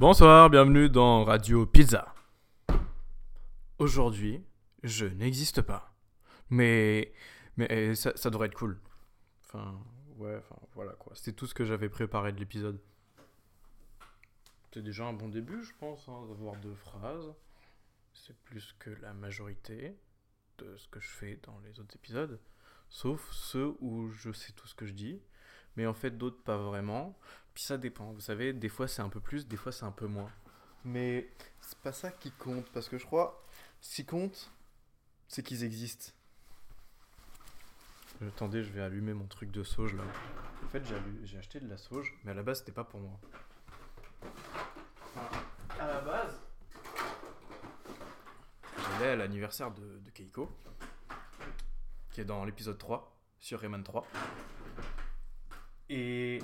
Bonsoir, bienvenue dans Radio Pizza. Aujourd'hui, je n'existe pas. Mais, mais ça, ça devrait être cool. Enfin, ouais, voilà quoi. C'était tout ce que j'avais préparé de l'épisode. C'est déjà un bon début, je pense, hein, d'avoir deux phrases. C'est plus que la majorité de ce que je fais dans les autres épisodes. Sauf ceux où je sais tout ce que je dis. Mais en fait, d'autres pas vraiment. Puis ça dépend. Vous savez, des fois c'est un peu plus, des fois c'est un peu moins. Mais c'est pas ça qui compte. Parce que je crois, ce qui compte, c'est qu'ils existent. Attendez, je vais allumer mon truc de sauge là. En fait, j'ai acheté de la sauge, mais à la base, c'était pas pour moi. Enfin, à la base, j'allais à l'anniversaire de, de Keiko, qui est dans l'épisode 3, sur Rayman 3. Et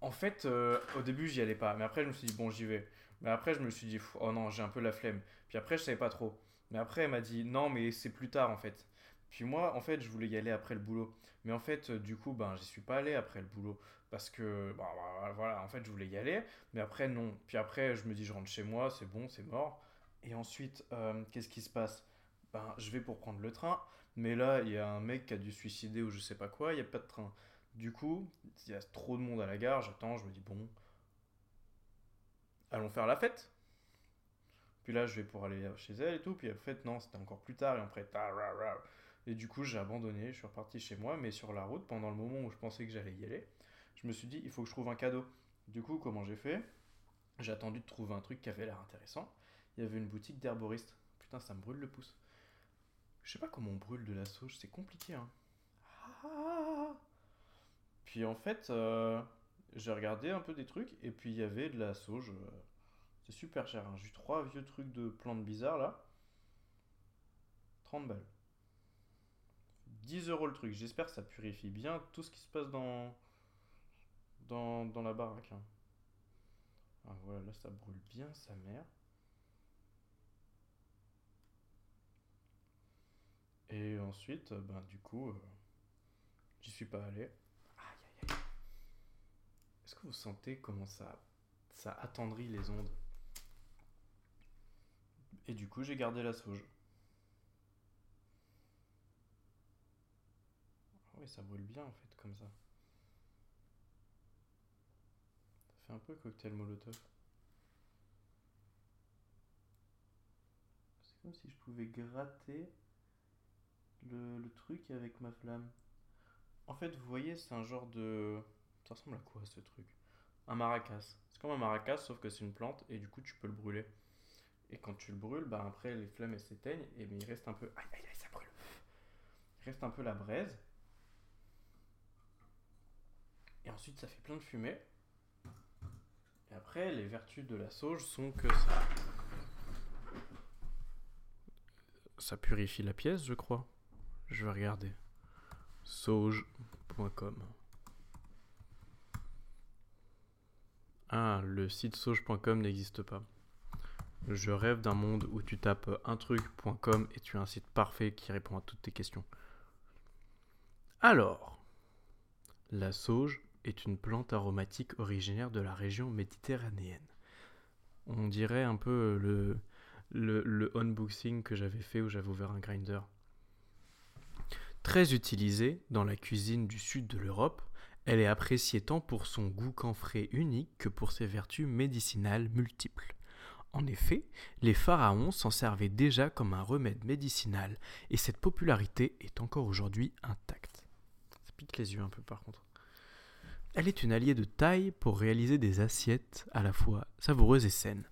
en fait, euh, au début, j'y allais pas. Mais après, je me suis dit, bon, j'y vais. Mais après, je me suis dit, oh non, j'ai un peu la flemme. Puis après, je savais pas trop. Mais après, elle m'a dit, non, mais c'est plus tard en fait. Puis moi, en fait, je voulais y aller après le boulot. Mais en fait, du coup, ben, j'y suis pas allé après le boulot. Parce que, bah, bah, voilà, en fait, je voulais y aller. Mais après, non. Puis après, je me dis, je rentre chez moi, c'est bon, c'est mort. Et ensuite, euh, qu'est-ce qui se passe? Ben, je vais pour prendre le train. Mais là, il y a un mec qui a dû suicider ou je sais pas quoi, il n'y a pas de train. Du coup, il y a trop de monde à la gare, j'attends, je me dis, bon, allons faire la fête. Puis là, je vais pour aller chez elle et tout. Puis en fait, non, c'était encore plus tard. Et après, et du coup, j'ai abandonné. Je suis reparti chez moi. Mais sur la route, pendant le moment où je pensais que j'allais y aller, je me suis dit, il faut que je trouve un cadeau. Du coup, comment j'ai fait? J'ai attendu de trouver un truc qui avait l'air intéressant. Il y avait une boutique d'herboriste. Putain, ça me brûle le pouce. Je sais pas comment on brûle de la sauge. C'est compliqué, hein. Ah. Puis en fait, euh, j'ai regardé un peu des trucs. Et puis il y avait de la sauge. euh, c'est super cher. hein. J'ai eu trois vieux trucs de plantes bizarres là. 30 balles. 10 euros le truc. J'espère que ça purifie bien tout ce qui se passe dans, dans, la baraque. hein. Ah voilà, là ça brûle bien sa mère. Et ensuite, euh, ben du coup, j'y suis pas allé. Est-ce que vous sentez comment ça, ça attendrit les ondes? Et du coup, j'ai gardé la sauge. Ah oui, ça brûle bien en fait, comme ça. Ça fait un peu cocktail molotov. C'est comme si je pouvais gratter le truc avec ma flamme. En fait, vous voyez, c'est un genre de. Ça ressemble à quoi ce truc? Un maracas. C'est comme un maracas, sauf que c'est une plante et du coup, tu peux le brûler. Et quand tu le brûles, bah après les flammes elles s'éteignent et mais il reste un peu. Aïe aïe aïe, ça brûle. Il reste un peu la braise. Et ensuite ça fait plein de fumée. Et après, les vertus de la sauge sont que ça. Ça purifie la pièce, je crois. Je vais regarder. Sauge.com. Ah, le site sauge.com n'existe pas. Je rêve d'un monde où tu tapes untruc.com et tu as un site parfait qui répond à toutes tes questions. Alors, la sauge est une plante aromatique originaire de la région méditerranéenne. On dirait un peu le, le, le unboxing que j'avais fait où j'avais ouvert un grinder. Très utilisée dans la cuisine du sud de l'Europe, elle est appréciée tant pour son goût camphré unique que pour ses vertus médicinales multiples. En effet, les pharaons s'en servaient déjà comme un remède médicinal et cette popularité est encore aujourd'hui intacte. Ça pique les yeux un peu par contre. Elle est une alliée de taille pour réaliser des assiettes à la fois savoureuses et saines.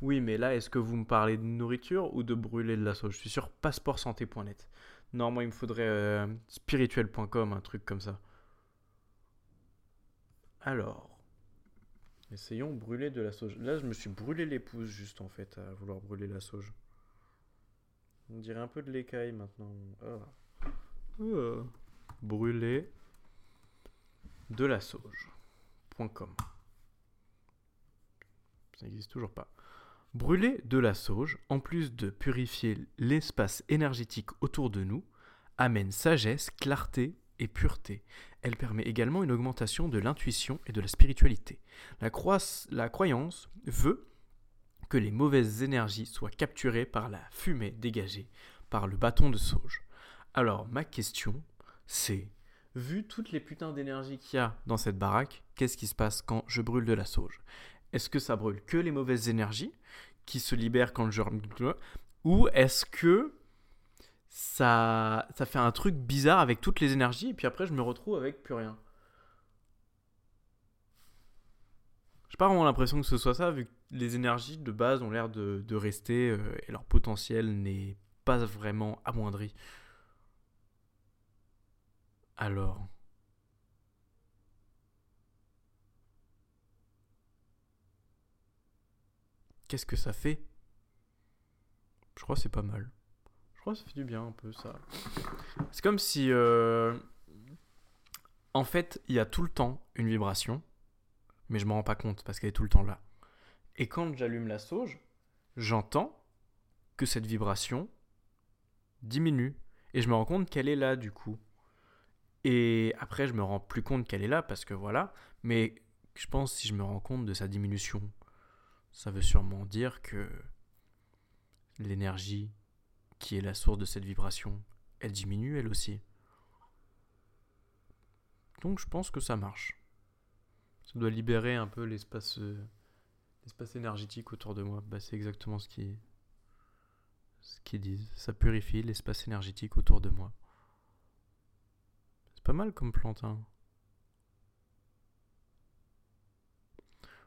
Oui, mais là, est-ce que vous me parlez de nourriture ou de brûler de la sauge? Je suis sur passeportsanté.net. Non, moi, il me faudrait euh, spirituel.com, un truc comme ça. Alors, Essayons brûler de la sauge. Là, je me suis brûlé les pouces juste en fait à vouloir brûler la sauge. On dirait un peu de l'écaille maintenant. Ah. Ah. Brûler de la sauge.com. Ça n'existe toujours pas. Brûler de la sauge, en plus de purifier l'espace énergétique autour de nous, amène sagesse, clarté et pureté. Elle permet également une augmentation de l'intuition et de la spiritualité. La, croyance veut que les mauvaises énergies soient capturées par la fumée dégagée par le bâton de sauge. Alors, ma question, c'est, vu toutes les putains d'énergie qu'il y a dans cette baraque, qu'est-ce qui se passe quand je brûle de la sauge? Est-ce que ça brûle que les mauvaises énergies qui se libèrent quand je... Ou est-ce que ça, ça fait un truc bizarre avec toutes les énergies et puis après je me retrouve avec plus rien J'ai pas vraiment l'impression que ce soit ça, vu que les énergies de base ont l'air de, rester euh, et leur potentiel n'est pas vraiment amoindri. Alors. Qu'est-ce que ça fait? Je crois que c'est pas mal. Crois ça fait du bien un peu ça. C'est comme si. Euh, en fait, il y a tout le temps une vibration mais je m'en rends pas compte parce qu'elle est tout le temps là. Et quand j'allume la sauge, j'entends que cette vibration diminue et je me rends compte qu'elle est là du coup. Et après, je me rends plus compte qu'elle est là parce que voilà, mais je pense si je me rends compte de sa diminution, ça veut sûrement dire que l'énergie qui est la source de cette vibration, elle diminue elle aussi. Donc je pense que ça marche. Ça doit libérer un peu l'espace euh, énergétique autour de moi. Bah, c'est exactement ce qui ce qu'ils disent. Ça purifie l'espace énergétique autour de moi. C'est pas mal comme plante. Hein.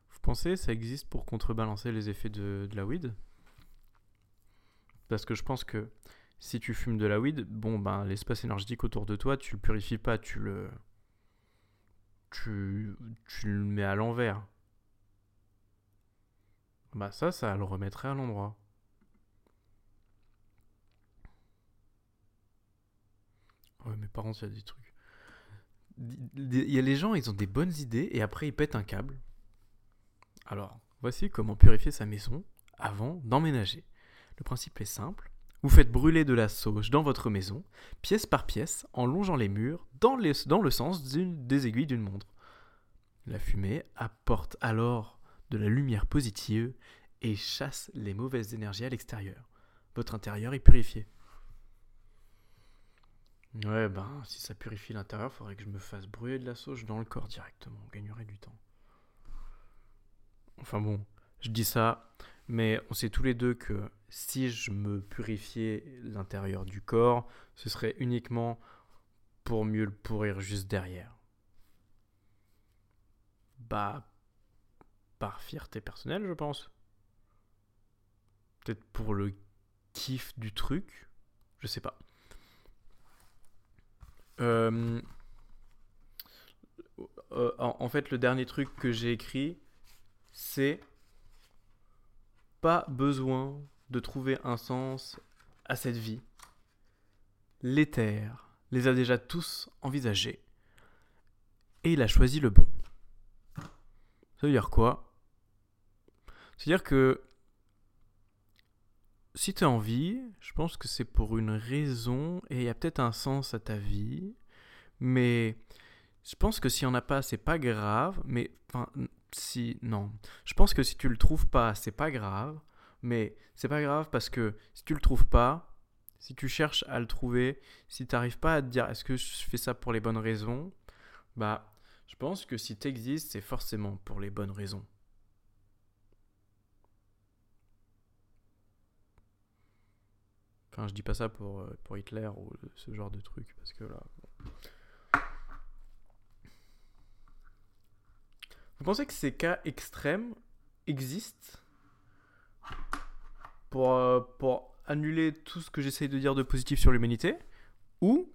Vous pensez ça existe pour contrebalancer les effets de la weed? Parce que je pense que si tu fumes de la weed, bon ben l'espace énergétique autour de toi, tu le purifies pas, tu le tu, tu le mets à l'envers. Bah ça, ça le remettrait à l'endroit. Ouais, mais par contre, il y a des trucs. Il y a les gens, ils ont des bonnes idées et après ils pètent un câble. Alors, voici comment purifier sa maison avant d'emménager. Le principe est simple. Vous faites brûler de la sauge dans votre maison, pièce par pièce, en longeant les murs dans, le sens des aiguilles d'une montre. La fumée apporte alors de la lumière positive et chasse les mauvaises énergies à l'extérieur. Votre intérieur est purifié. Ouais, ben, si ça purifie l'intérieur, faudrait que je me fasse brûler de la sauge dans le corps directement. On gagnerait du temps. Enfin bon, je dis ça, mais on sait tous les deux que si je me purifiais l'intérieur du corps, ce serait uniquement pour mieux le pourrir juste derrière. Bah, par fierté personnelle, je pense. Peut-être pour le kiff du truc, je sais pas. Euh, euh, en fait, le dernier truc que j'ai écrit, c'est pas besoin de trouver un sens à cette vie. L'éther les a déjà tous envisagés. Et il a choisi le bon. Ça veut dire quoi? C'est-à-dire que si tu as envie, je pense que c'est pour une raison et il y a peut-être un sens à ta vie. Mais je pense que s'il n'y en a pas, c'est pas grave. Mais enfin, si. Non. Je pense que si tu le trouves pas, c'est pas grave. Mais c'est pas grave parce que si tu le trouves pas, si tu cherches à le trouver, si tu n'arrives pas à te dire est-ce que je fais ça pour les bonnes raisons, bah je pense que si tu existes, c'est forcément pour les bonnes raisons. Enfin, je dis pas ça pour, euh, pour Hitler ou ce genre de truc, parce que là. Vous pensez que ces cas extrêmes existent? Pour, euh, pour annuler tout ce que j'essaye de dire de positif sur l'humanité Ou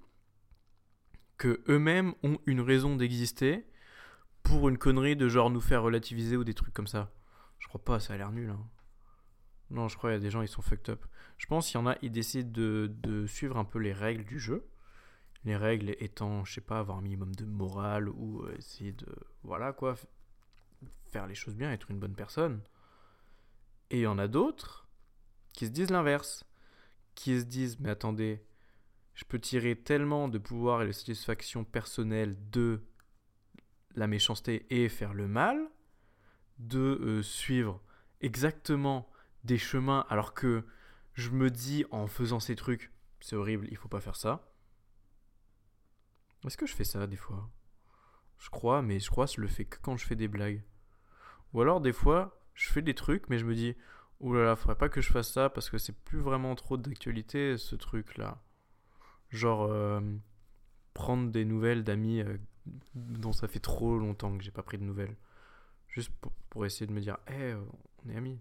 que eux-mêmes ont une raison d'exister pour une connerie de genre nous faire relativiser ou des trucs comme ça Je crois pas, ça a l'air nul. Hein. Non, je crois qu'il y a des gens, ils sont fucked up. Je pense qu'il y en a, ils décident de, de suivre un peu les règles du jeu. Les règles étant, je sais pas, avoir un minimum de morale ou euh, essayer de, voilà quoi, faire les choses bien, être une bonne personne. Et il y en a d'autres qui se disent l'inverse, qui se disent mais attendez, je peux tirer tellement de pouvoir et de satisfaction personnelle de la méchanceté et faire le mal, de euh, suivre exactement des chemins alors que je me dis en faisant ces trucs, c'est horrible, il faut pas faire ça. Est-ce que je fais ça des fois? Je crois, mais je crois que je le fais que quand je fais des blagues. Ou alors des fois, je fais des trucs, mais je me dis, oulala, là là, faudrait pas que je fasse ça parce que c'est plus vraiment trop d'actualité ce truc là. Genre, euh, prendre des nouvelles d'amis euh, dont ça fait trop longtemps que j'ai pas pris de nouvelles. Juste pour, essayer de me dire, hé, euh, on est amis.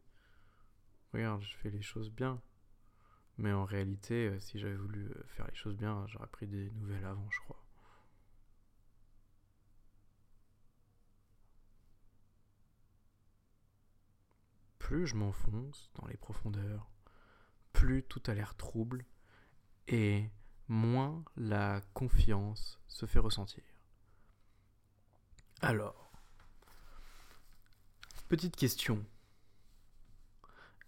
Regarde, je fais les choses bien. Mais en réalité, si j'avais voulu faire les choses bien, j'aurais pris des nouvelles avant, je crois. Je m'enfonce dans les profondeurs, plus tout a l'air trouble et moins la confiance se fait ressentir. Alors, petite question.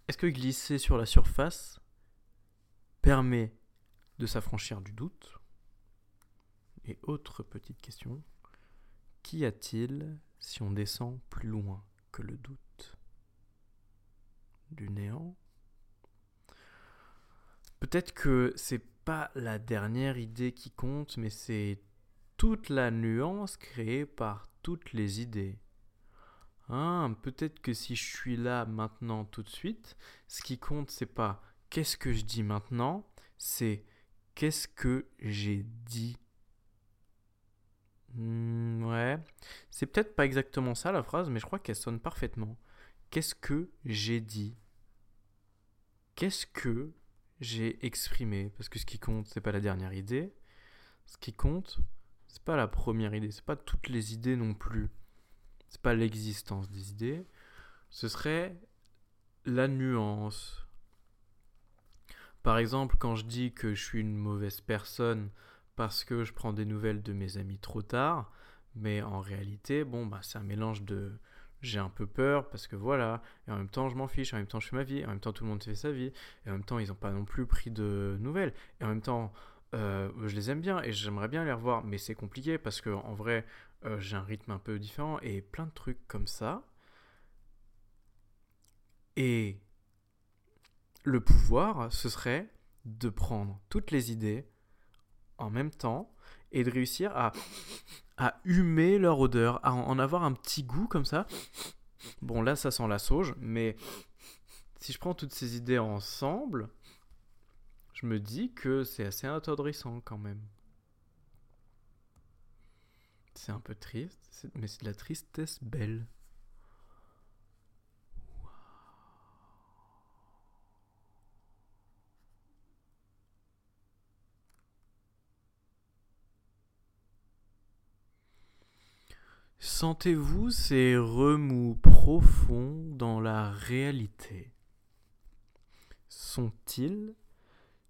Est-ce que glisser sur la surface permet de s'affranchir du doute? Et autre petite question. Qu'y a-t-il si on descend plus loin que le doute? Du néant. Peut-être que c'est pas la dernière idée qui compte, mais c'est toute la nuance créée par toutes les idées. Hein, peut-être que si je suis là maintenant tout de suite, ce qui compte c'est pas qu'est-ce que je dis maintenant, c'est qu'est-ce que j'ai dit. Hmm, ouais, c'est peut-être pas exactement ça la phrase, mais je crois qu'elle sonne parfaitement. Qu'est-ce que j'ai dit? Qu'est-ce que j'ai exprimé? Parce que ce qui compte, c'est pas la dernière idée. Ce qui compte, c'est pas la première idée, c'est pas toutes les idées non plus. C'est pas l'existence des idées. Ce serait la nuance. Par exemple, quand je dis que je suis une mauvaise personne parce que je prends des nouvelles de mes amis trop tard, mais en réalité, bon, bah, c'est un mélange de j'ai un peu peur parce que voilà, et en même temps je m'en fiche, en même temps je fais ma vie, en même temps tout le monde fait sa vie, et en même temps ils n'ont pas non plus pris de nouvelles, et en même temps euh, je les aime bien et j'aimerais bien les revoir, mais c'est compliqué parce que en vrai euh, j'ai un rythme un peu différent et plein de trucs comme ça. Et le pouvoir, ce serait de prendre toutes les idées en même temps et de réussir à à humer leur odeur, à en avoir un petit goût comme ça. Bon, là, ça sent la sauge, mais si je prends toutes ces idées ensemble, je me dis que c'est assez attendrissant quand même. C'est un peu triste, mais c'est de la tristesse belle. Sentez-vous ces remous profonds dans la réalité? Sont-ils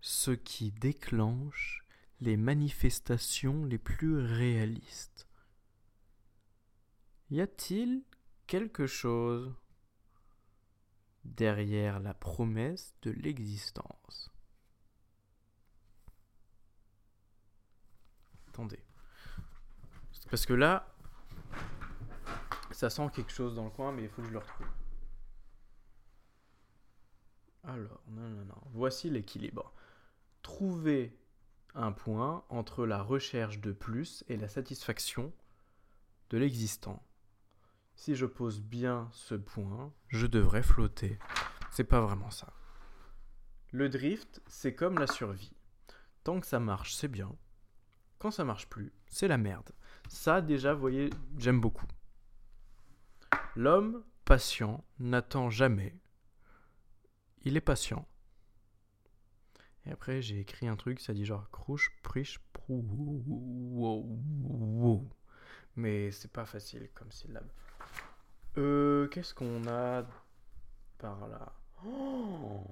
ce qui déclenche les manifestations les plus réalistes? Y a-t-il quelque chose derrière la promesse de l'existence? Attendez. Parce que là, ça sent quelque chose dans le coin, mais il faut que je le retrouve. Alors, non, non, non. Voici l'équilibre. Trouver un point entre la recherche de plus et la satisfaction de l'existant. Si je pose bien ce point, je devrais flotter. C'est pas vraiment ça. Le drift, c'est comme la survie. Tant que ça marche, c'est bien. Quand ça marche plus, c'est la merde. Ça, déjà, vous voyez, j'aime beaucoup. L'homme patient n'attend jamais. Il est patient. Et après, j'ai écrit un truc, ça dit genre crouche, priche, prou, wow, Mais c'est pas facile comme syllabe. Euh, qu'est-ce qu'on a par là? Oh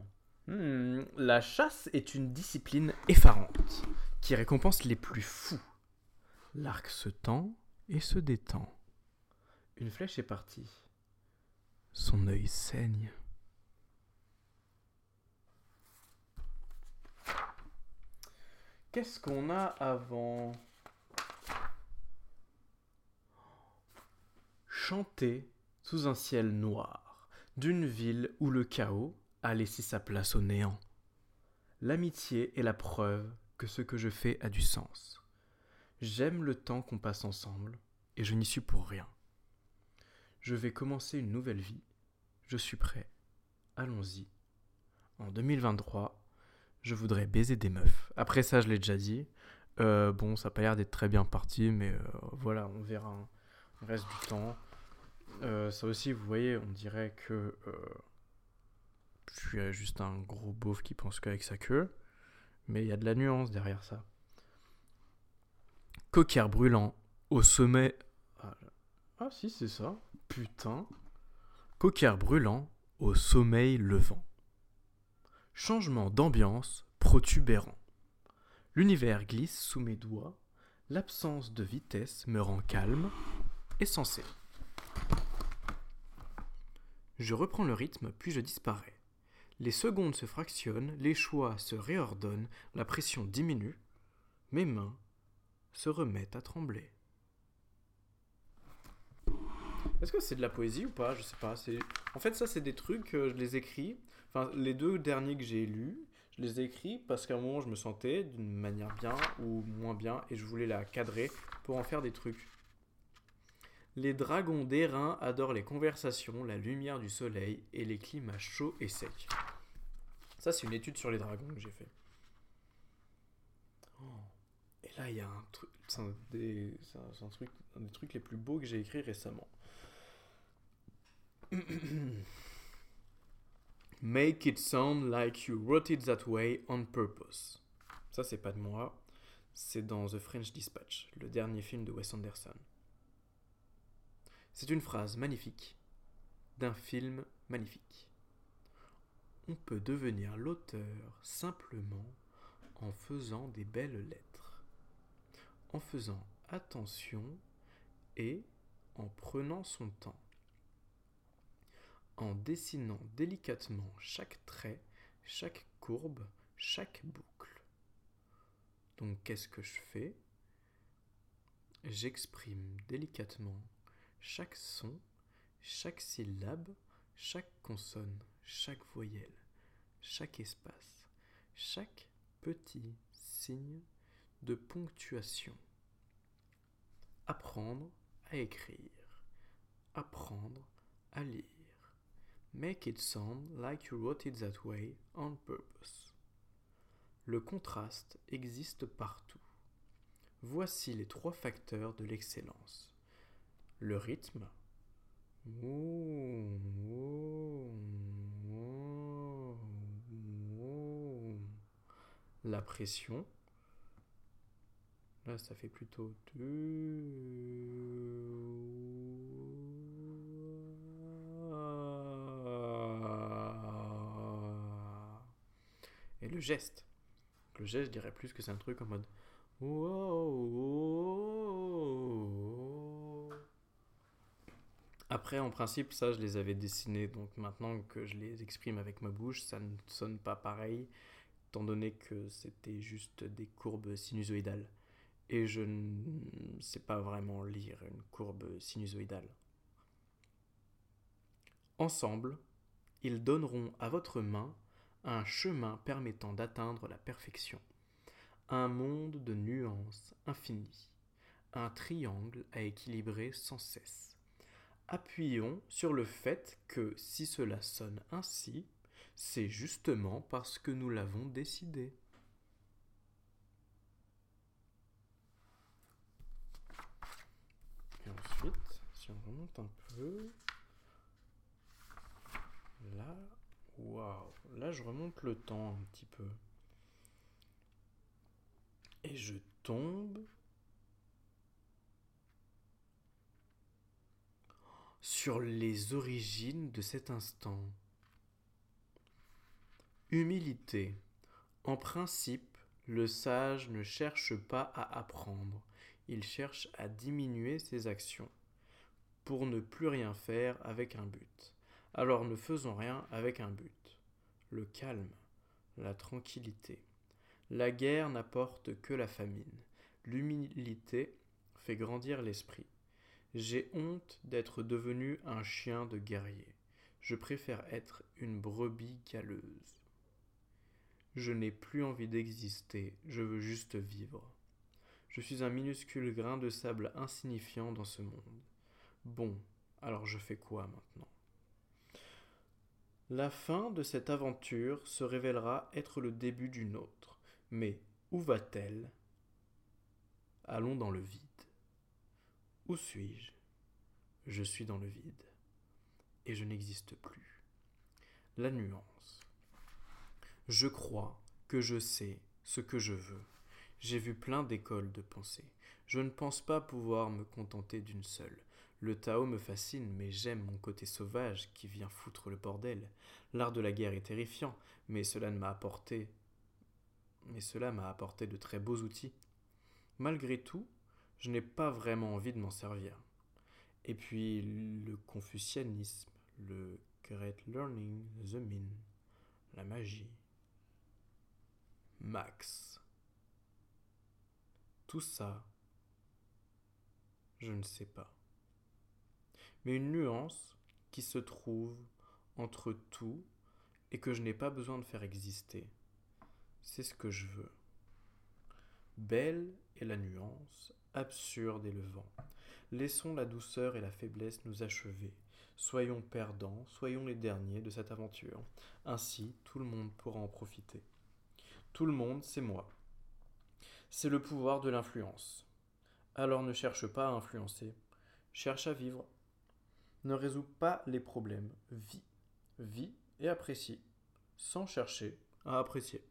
hmm, La chasse est une discipline effarante qui récompense les plus fous. L'arc se tend et se détend. Une flèche est partie. Son œil saigne. Qu'est-ce qu'on a avant? Chanter sous un ciel noir d'une ville où le chaos a laissé sa place au néant. L'amitié est la preuve que ce que je fais a du sens. J'aime le temps qu'on passe ensemble, et je n'y suis pour rien. Je vais commencer une nouvelle vie. Je suis prêt. Allons-y. En 2023, je voudrais baiser des meufs. Après ça, je l'ai déjà dit. Euh, bon, ça n'a pas l'air d'être très bien parti, mais euh, voilà, on verra le reste du temps. Euh, ça aussi, vous voyez, on dirait que je suis juste un gros beauf qui pense qu'avec sa queue. Mais il y a de la nuance derrière ça. Coquillard brûlant au sommet. Ah, ah si, c'est ça. Putain. Coquillard brûlant au sommeil levant. Changement d'ambiance protubérant. L'univers glisse sous mes doigts, l'absence de vitesse me rend calme et sensé. Je reprends le rythme, puis je disparais. Les secondes se fractionnent, les choix se réordonnent, la pression diminue, mes mains se remettent à trembler. Est-ce que c'est de la poésie ou pas? Je sais pas. En fait, ça, c'est des trucs, je les écris. Enfin, les deux derniers que j'ai lus, je les ai écrits parce qu'à un moment, je me sentais d'une manière bien ou moins bien et je voulais la cadrer pour en faire des trucs. Les dragons d'airain adorent les conversations, la lumière du soleil et les climats chauds et secs. Ça, c'est une étude sur les dragons que j'ai fait. Oh. Et là, il y a un truc. C'est un, des, truc, un des trucs les plus beaux que j'ai écrit récemment. Make it sound like you wrote it that way on purpose. Ça, c'est pas de moi. C'est dans The French Dispatch, le dernier film de Wes Anderson. C'est une phrase magnifique d'un film magnifique. On peut devenir l'auteur simplement en faisant des belles lettres, en faisant attention et en prenant son temps, en dessinant délicatement chaque trait, chaque courbe, chaque boucle. Donc qu'est-ce que je fais? J'exprime délicatement chaque son, chaque syllabe, chaque consonne, chaque voyelle, chaque espace, chaque petit signe de ponctuation. Apprendre à écrire, apprendre à lire. Make it sound like you wrote it that way on purpose. Le contraste existe partout. Voici les trois facteurs de l'excellence le rythme. La pression. Là, ça fait plutôt... Et le geste. Le geste, je dirais plus que c'est un truc en mode... Après, en principe, ça, je les avais dessinés. Donc maintenant que je les exprime avec ma bouche, ça ne sonne pas pareil, étant donné que c'était juste des courbes sinusoïdales. Et je ne sais pas vraiment lire une courbe sinusoïdale. Ensemble, ils donneront à votre main un chemin permettant d'atteindre la perfection. Un monde de nuances infinies. Un triangle à équilibrer sans cesse appuyons sur le fait que si cela sonne ainsi, c'est justement parce que nous l'avons décidé. Et ensuite, si on remonte un peu, là, waouh, là je remonte le temps un petit peu. Et je tombe sur les origines de cet instant. Humilité. En principe, le sage ne cherche pas à apprendre, il cherche à diminuer ses actions, pour ne plus rien faire avec un but. Alors ne faisons rien avec un but. Le calme, la tranquillité. La guerre n'apporte que la famine. L'humilité fait grandir l'esprit. J'ai honte d'être devenu un chien de guerrier. Je préfère être une brebis galeuse. Je n'ai plus envie d'exister, je veux juste vivre. Je suis un minuscule grain de sable insignifiant dans ce monde. Bon, alors je fais quoi maintenant? La fin de cette aventure se révélera être le début d'une autre. Mais où va-t-elle? Allons dans le vide. Où suis-je? Je suis dans le vide. Et je n'existe plus. La nuance. Je crois que je sais ce que je veux. J'ai vu plein d'écoles de pensée. Je ne pense pas pouvoir me contenter d'une seule. Le Tao me fascine, mais j'aime mon côté sauvage qui vient foutre le bordel. L'art de la guerre est terrifiant, mais cela ne m'a apporté. Mais cela m'a apporté de très beaux outils. Malgré tout, je n'ai pas vraiment envie de m'en servir. Et puis le confucianisme, le Great Learning, The Min, la magie. Max. Tout ça, je ne sais pas. Mais une nuance qui se trouve entre tout et que je n'ai pas besoin de faire exister. C'est ce que je veux. Belle est la nuance, absurde est le vent. Laissons la douceur et la faiblesse nous achever. Soyons perdants, soyons les derniers de cette aventure. Ainsi, tout le monde pourra en profiter. Tout le monde, c'est moi. C'est le pouvoir de l'influence. Alors ne cherche pas à influencer, cherche à vivre. Ne résous pas les problèmes, vis. Vis et apprécie, sans chercher à apprécier.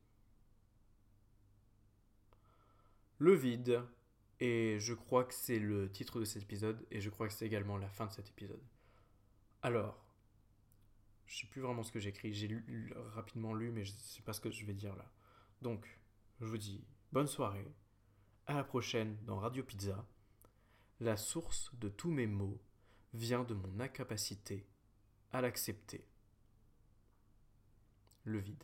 Le vide, et je crois que c'est le titre de cet épisode, et je crois que c'est également la fin de cet épisode. Alors, je sais plus vraiment ce que j'écris, j'ai rapidement lu, mais je sais pas ce que je vais dire là. Donc, je vous dis bonne soirée, à la prochaine dans Radio Pizza. La source de tous mes mots vient de mon incapacité à l'accepter. Le vide.